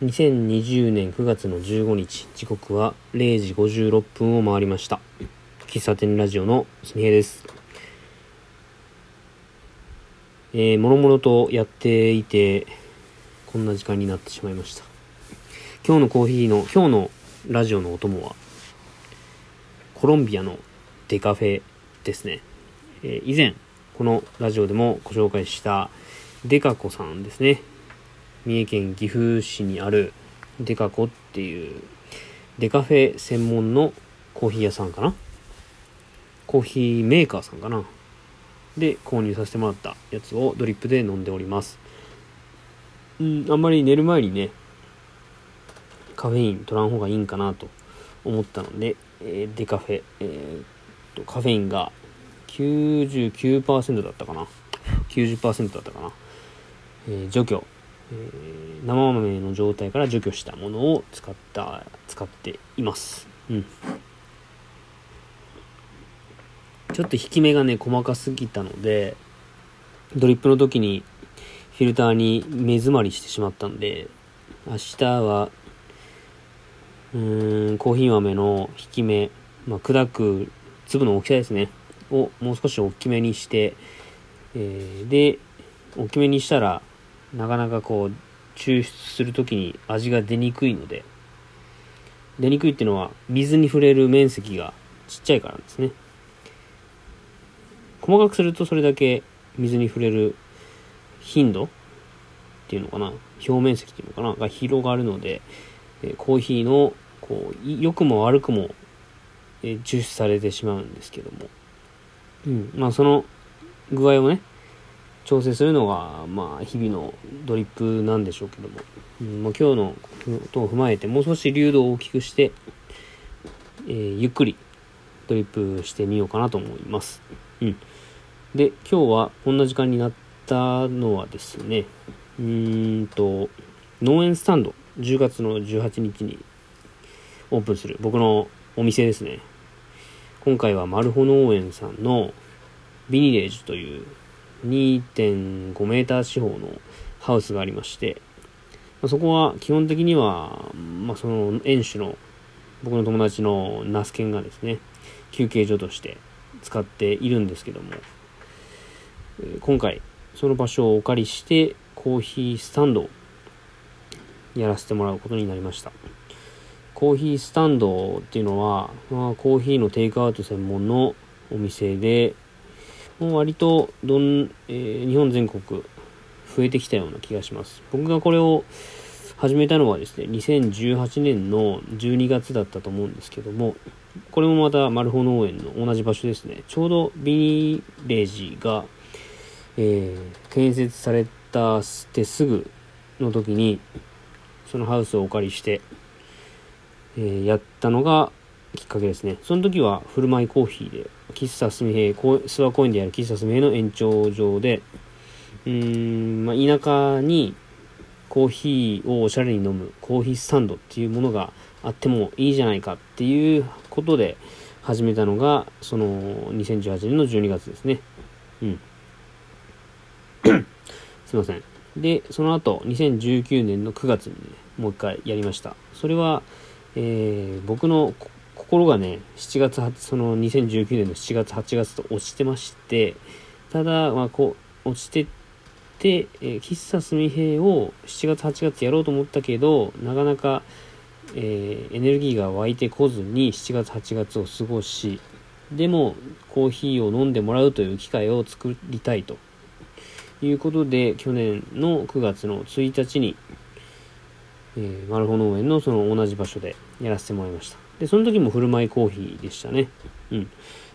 2020年9月の15日時刻は0時56分を回りました。喫茶店ラジオのすみへです。えー、もろもろとやっていてこんな時間になってしまいました。今日のコーヒーの今日のラジオのお供はコロンビアのデカフェですね、えー、以前このラジオでもご紹介したデカコさんですね。三重県岐阜市にあるデカコっていうデカフェ専門のコーヒー屋さんかな？コーヒーメーカーさんかな？で購入させてもらったやつをドリップで飲んでおります。うんあんまり寝る前にねカフェイン取らん方がいいんかなと思ったので、えー、デカフェ、えー、とカフェインが99%だったかな？90%だったかな、えー、除去。えー、生豆の状態から除去したものを使った使っています。うん。ちょっと引き目がね細かすぎたのでドリップの時にフィルターに目詰まりしてしまったんで明日はうーんコーヒー豆の引き目、まあ、砕く粒の大きさですね。をもう少し大きめにして、えー、で大きめにしたらなかなかこう抽出する時に味が出にくいので出にくいっていうのは水に触れる面積がちっちゃいからですね。細かくするとそれだけ水に触れる頻度っていうのかな。表面積っていうのかな。が広がるので、えコーヒーのこう良くも悪くも、え抽出されてしまうんですけども、うん、まあその具合をね調整するのが、まあ、日々のドリップなんでしょうけども、うんまあ、今日のことを踏まえて、もう少し流動を大きくして、えー、ゆっくりドリップしてみようかなと思います。うん。で、今日はこんな時間になったのはですね、うーんと、農園スタンド、10月の18日にオープンする僕のお店ですね。今回はマルホ農園さんのビニレージュという2.5メーター四方のハウスがありまして、まあ、そこは基本的には、まあ、その園主の僕の友達のナスケンがですね、休憩所として使っているんですけども、今回その場所をお借りしてコーヒースタンドをやらせてもらうことになりました。コーヒースタンドっていうのは、まあ、コーヒーのテイクアウト専門のお店で、もう割とどん、えー、日本全国増えてきたような気がします。僕がこれを始めたのはですね、2018年の12月だったと思うんですけども、これもまたマルホ農園の同じ場所ですね。ちょうどビニレージが、えー、建設されたてすぐの時に、そのハウスをお借りして、えー、やったのがきっかけですね。その時は振る舞いコーヒーで、喫茶すみへい諏訪公園である喫茶すみへの延長上で、うん、まあ、田舎にコーヒーをおしゃれに飲むコーヒースタンドっていうものがあってもいいじゃないかっていうことで始めたのが、その2018年の12月ですね。うん。すいません。で、その後、2019年の9月にね、もう一回やりました。それは、えー、僕の心がね、7月、その2019年の7月、8月と落ちてまして、ただ、まあ、こう、落ちてって、えー、喫茶すみへを7月、8月やろうと思ったけど、なかなか、えー、エネルギーが湧いてこずに7月、8月を過ごし、でも、コーヒーを飲んでもらうという機会を作りたいということで、去年の9月の1日に、えー、マルホ農園のその同じ場所でやらせてもらいました。で、その時も振る舞いコーヒーでしたね。うん。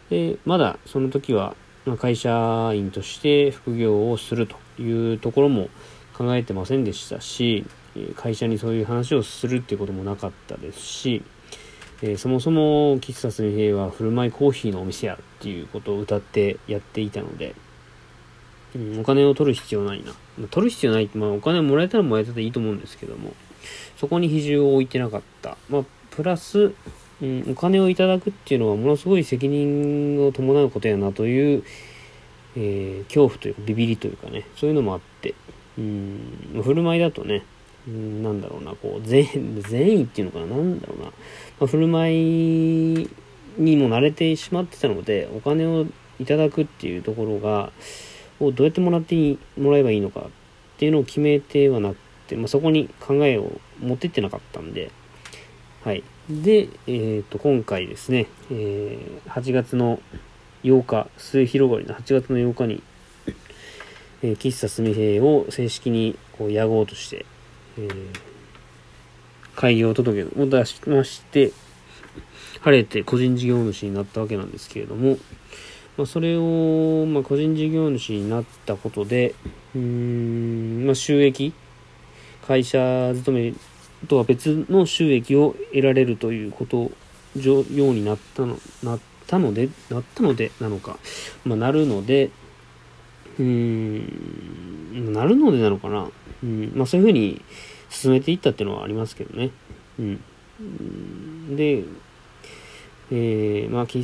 で、まだその時は、ま会社員として副業をするというところも考えてませんでしたし、会社にそういう話をするっていうこともなかったですし、えー、そもそも喫茶水平は振る舞いコーヒーのお店やっていうことを歌ってやっていたので、うん、お金を取る必要ないな。まあ、取る必要ないって、まあお金もらえたらもらえたでいいと思うんですけども、そこに比重を置いてなかった。まあプラス、うん、お金をいただくっていうのはものすごい責任を伴うことやなという、えー、恐怖というかビビりというかね、そういうのもあって、うん、振る舞いだとね、うんなんだろうな、こう、善、善意っていうのかな、なんだろうな、まあ、振る舞いにも慣れてしまってたので、お金をいただくっていうところが、をどうやってもらってもらえばいいのかっていうのを決めてはなくて、まあ、そこに考えを持ってってなかったんで、はい。で、えっ、ー、と、今回ですね、えー、8月の8日、末広がりの8月の8日に、えー、喫茶すみへを正式にこう屋号として、えー、開業届を出しまして、晴れて個人事業主になったわけなんですけれども、まあ、それを、まあ、個人事業主になったことで、うん、まあ、収益、会社勤めとは別の収益を得られるということようになったの、なったので、なったのでなのか、まあ、なるので、うーん、なるのでなのかな。うん、まあそういうふうに進めていったっていうのはありますけどね。うん。で、えー、まあ喫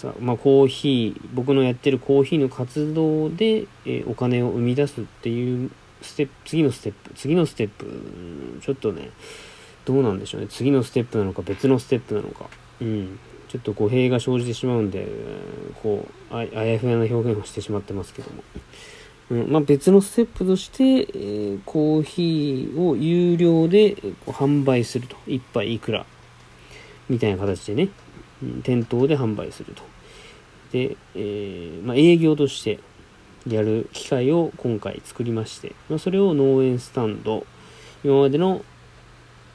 茶、まあコーヒー、僕のやってるコーヒーの活動で、えー、お金を生み出すっていうステップ、次のステップ、次のステップ、ちょっとね、どうなんでしょうね。次のステップなのか別のステップなのか。うん。ちょっと語弊が生じてしまうんで、こう、あやふやな表現をしてしまってますけども。うんまあ、別のステップとして、えー、コーヒーを有料で販売すると。1杯いくら。みたいな形でね、うん、店頭で販売すると。で、えー、まあ、営業としてやる機会を今回作りまして、ま、それを農園スタンド、今までの、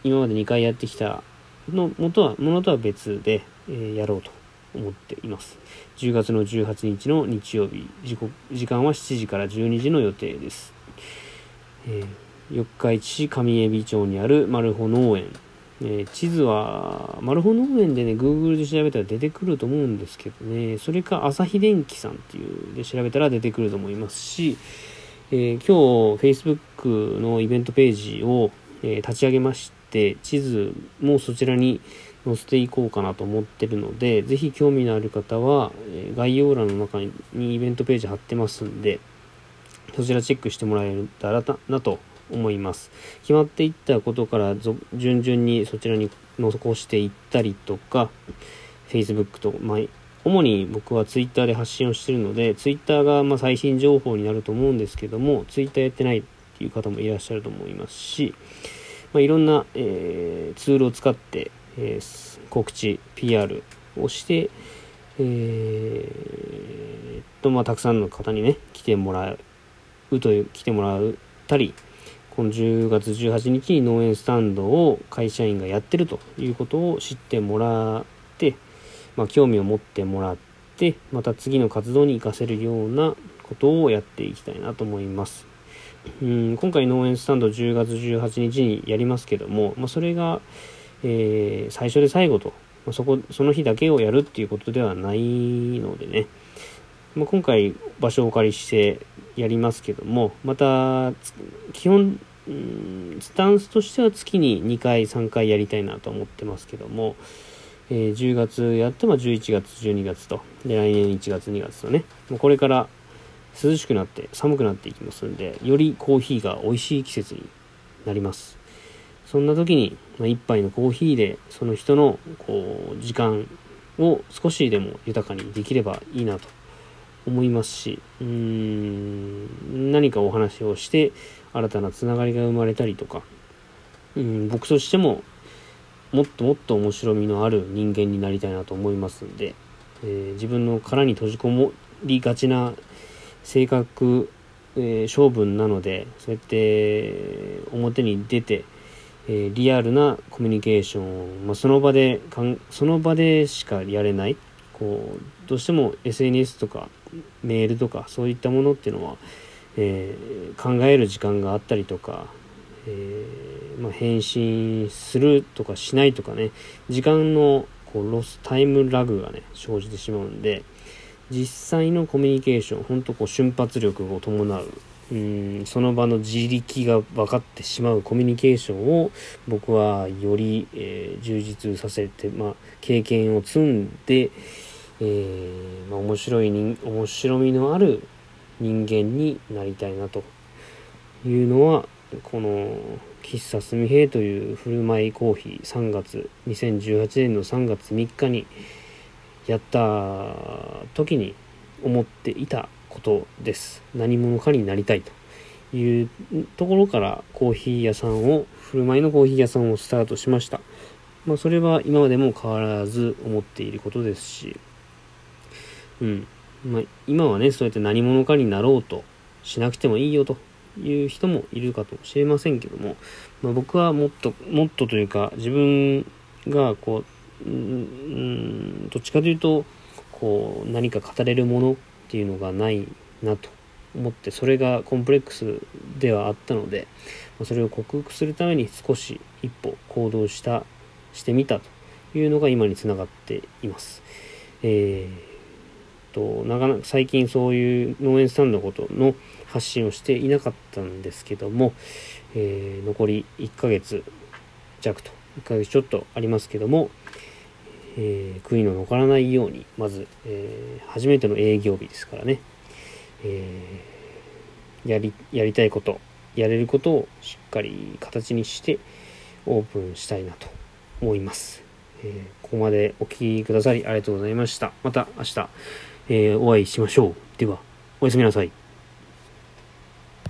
今まで2回やってきたのもとは、ものとは別で、え、やろうと思っています。10月の18日の日曜日、時時間は7時から12時の予定です。えー、四日市市上海老町にあるマルホ農園。えー、地図は、マルホ農園でね、Google で調べたら出てくると思うんですけどね、それか朝日電機さんっていうで調べたら出てくると思いますし、えー、今日 Facebook のイベントページを、えー、立ち上げまして、地図もそちらに載せていこうかなと思ってるので、ぜひ興味のある方は、え概要欄の中にイベントページ貼ってますんで、そちらチェックしてもらえたらなと思います。決まっていったことから順々にそちらに残していったりとか、Facebook と、まあ、主に僕は Twitter で発信をしてるので、Twitter がま最新情報になると思うんですけども、Twitter やってないっていう方もいらっしゃると思いますし、まあ、いろんな、えー、ツールを使ってえー、告知、PR をして、えー、と、まあ、たくさんの方にね、来てもらうという、来てもらったり、この10月18日に農園スタンドを会社員がやってるということを知ってもらって、まあ、興味を持ってもらって、また次の活動に活かせるようなことをやっていきたいなと思います。うん今回農園スタンド10月18日にやりますけども、まあ、それが、えー、最初で最後と、まあ、そこ、その日だけをやるっていうことではないのでね、まあ、今回場所をお借りしてやりますけども、また、基本、スタンスとしては月に2回、3回やりたいなと思ってますけども、えー、10月やっても11月、12月と、で、来年1月、2月とね、もうこれから涼しくなって寒くなっていきますんで、よりコーヒーが美味しい季節になります。そんな時に、まあ、一杯のコーヒーでその人のこう時間を少しでも豊かにできればいいなと思いますしうーん何かお話をして新たなつながりが生まれたりとかうん僕としてももっともっと面白みのある人間になりたいなと思いますんで、えー、自分の殻に閉じこもりがちな性格、えー、性分なのでそうやって表に出てえ、リアルなコミュニケーションを、まあ、その場でかん、その場でしかやれない、こう、どうしても SNS とかメールとかそういったものっていうのは、えー、考える時間があったりとか、えー、まあ、返信するとかしないとかね、時間のこうロスタイムラグがね、生じてしまうんで、実際のコミュニケーション、本当こう瞬発力を伴う、うんその場の自力が分かってしまうコミュニケーションを僕はより、えー、充実させて、まあ、経験を積んで、えー、まあ、面白い人面白みのある人間になりたいなというのはこの喫茶すみへいという振る舞いコーヒー3月、2018年の3月3日にやった時に思っていたことです。何者かになりたいというところからコーヒー屋さんを、振る舞いのコーヒー屋さんをスタートしました。まあそれは今までも変わらず思っていることですし、うん。まあ今はね、そうやって何者かになろうとしなくてもいいよという人もいるかもしれませんけども、まあ、僕はもっと、もっとというか自分がこう、うん、どっちかというと、こう何か語れるものっていうのがないなと思ってそれがコンプレックスではあったのでそれを克服するために少し一歩行動したしてみたというのが今につながっています。えー、となかなか最近そういう農園スタンドのことの発信をしていなかったんですけども、えー、残り1ヶ月弱と1ヶ月ちょっとありますけども、えー、悔いの残らないようにまず、えー、初めての営業日ですからね、えー、やりやりたいことやれることをしっかり形にしてオープンしたいなと思います、えここまでお聴きくださりありがとうございました。また明日、えお会いしましょう。ではおやすみなさい。